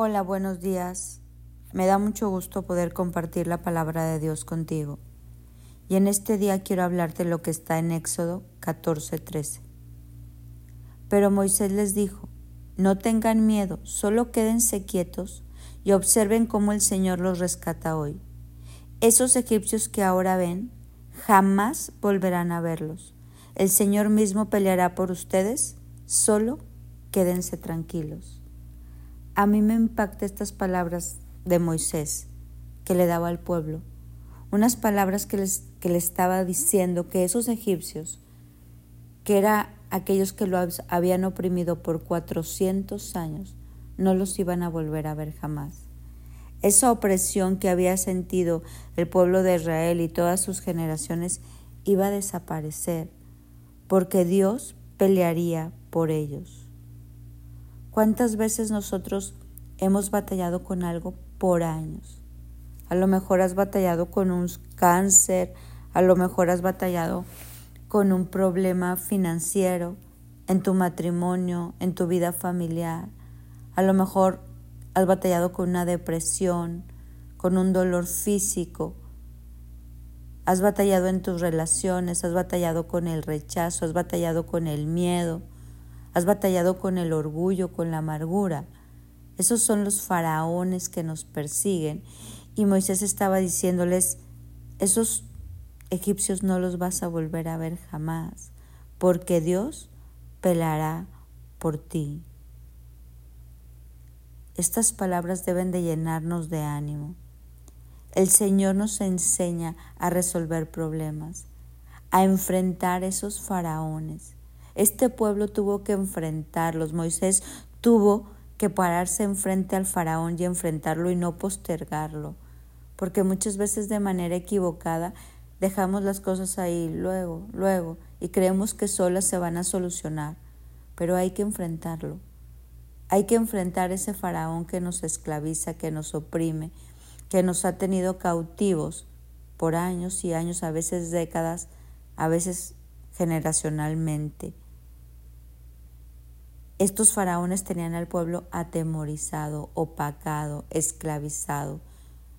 Hola, buenos días. Me da mucho gusto poder compartir la palabra de Dios contigo. Y en este día quiero hablarte lo que está en Éxodo 14:13. Pero Moisés les dijo, no tengan miedo, solo quédense quietos y observen cómo el Señor los rescata hoy. Esos egipcios que ahora ven, jamás volverán a verlos. El Señor mismo peleará por ustedes, solo quédense tranquilos. A mí me impacta estas palabras de Moisés que le daba al pueblo, unas palabras que, que le estaba diciendo que esos egipcios, que eran aquellos que lo habían oprimido por 400 años, no los iban a volver a ver jamás. Esa opresión que había sentido el pueblo de Israel y todas sus generaciones iba a desaparecer, porque Dios pelearía por ellos. ¿Cuántas veces nosotros hemos batallado con algo por años? A lo mejor has batallado con un cáncer, a lo mejor has batallado con un problema financiero, en tu matrimonio, en tu vida familiar. A lo mejor has batallado con una depresión, con un dolor físico. Has batallado en tus relaciones, has batallado con el rechazo, has batallado con el miedo Has batallado con el orgullo, con la amargura. Esos son los faraones que nos persiguen. Y Moisés estaba diciéndoles, esos egipcios no los vas a volver a ver jamás, porque Dios pelará por ti. Estas palabras deben de llenarnos de ánimo. El Señor nos enseña a resolver problemas, a enfrentar esos faraones, este pueblo tuvo que enfrentarlos. Moisés tuvo que pararse enfrente al faraón y enfrentarlo y no postergarlo. Porque muchas veces de manera equivocada dejamos las cosas ahí luego, luego, y creemos que solas se van a solucionar. Pero hay que enfrentarlo. Hay que enfrentar ese faraón que nos esclaviza, que nos oprime, que nos ha tenido cautivos por años y años, a veces décadas, a veces generacionalmente. Estos faraones tenían al pueblo atemorizado, opacado, esclavizado,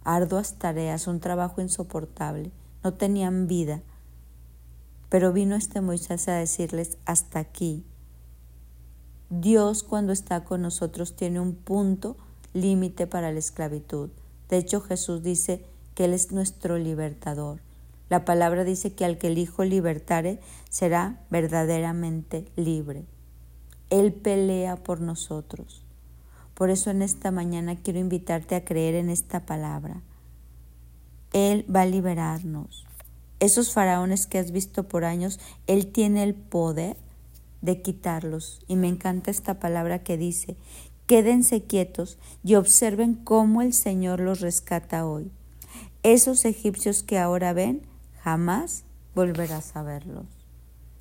arduas tareas, un trabajo insoportable, no tenían vida. Pero vino este Moisés a decirles, hasta aquí. Dios cuando está con nosotros tiene un punto límite para la esclavitud. De hecho Jesús dice que Él es nuestro libertador. La palabra dice que al que el Hijo libertare será verdaderamente libre. Él pelea por nosotros. Por eso en esta mañana quiero invitarte a creer en esta palabra. Él va a liberarnos. Esos faraones que has visto por años, Él tiene el poder de quitarlos. Y me encanta esta palabra que dice, quédense quietos y observen cómo el Señor los rescata hoy. Esos egipcios que ahora ven, jamás volverás a verlos.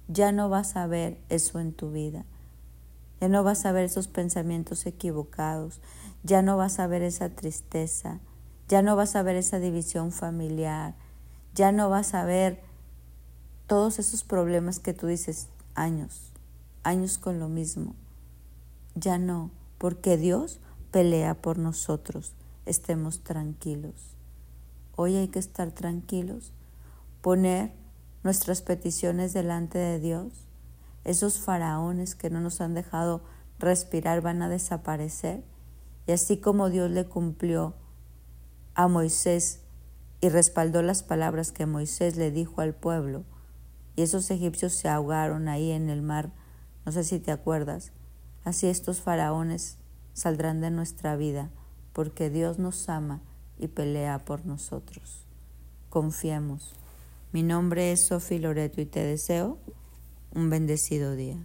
Ya no vas a ver eso en tu vida. Ya no vas a ver esos pensamientos equivocados, ya no vas a ver esa tristeza, ya no vas a ver esa división familiar, ya no vas a ver todos esos problemas que tú dices años, años con lo mismo. Ya no, porque Dios pelea por nosotros. Estemos tranquilos. Hoy hay que estar tranquilos, poner nuestras peticiones delante de Dios esos faraones que no nos han dejado respirar van a desaparecer. Y así como Dios le cumplió a Moisés y respaldó las palabras que Moisés le dijo al pueblo, y esos egipcios se ahogaron ahí en el mar, no sé si te acuerdas, así estos faraones saldrán de nuestra vida, porque Dios nos ama y pelea por nosotros. Confiemos. Mi nombre es Sofi Loreto y te deseo un bendecido día.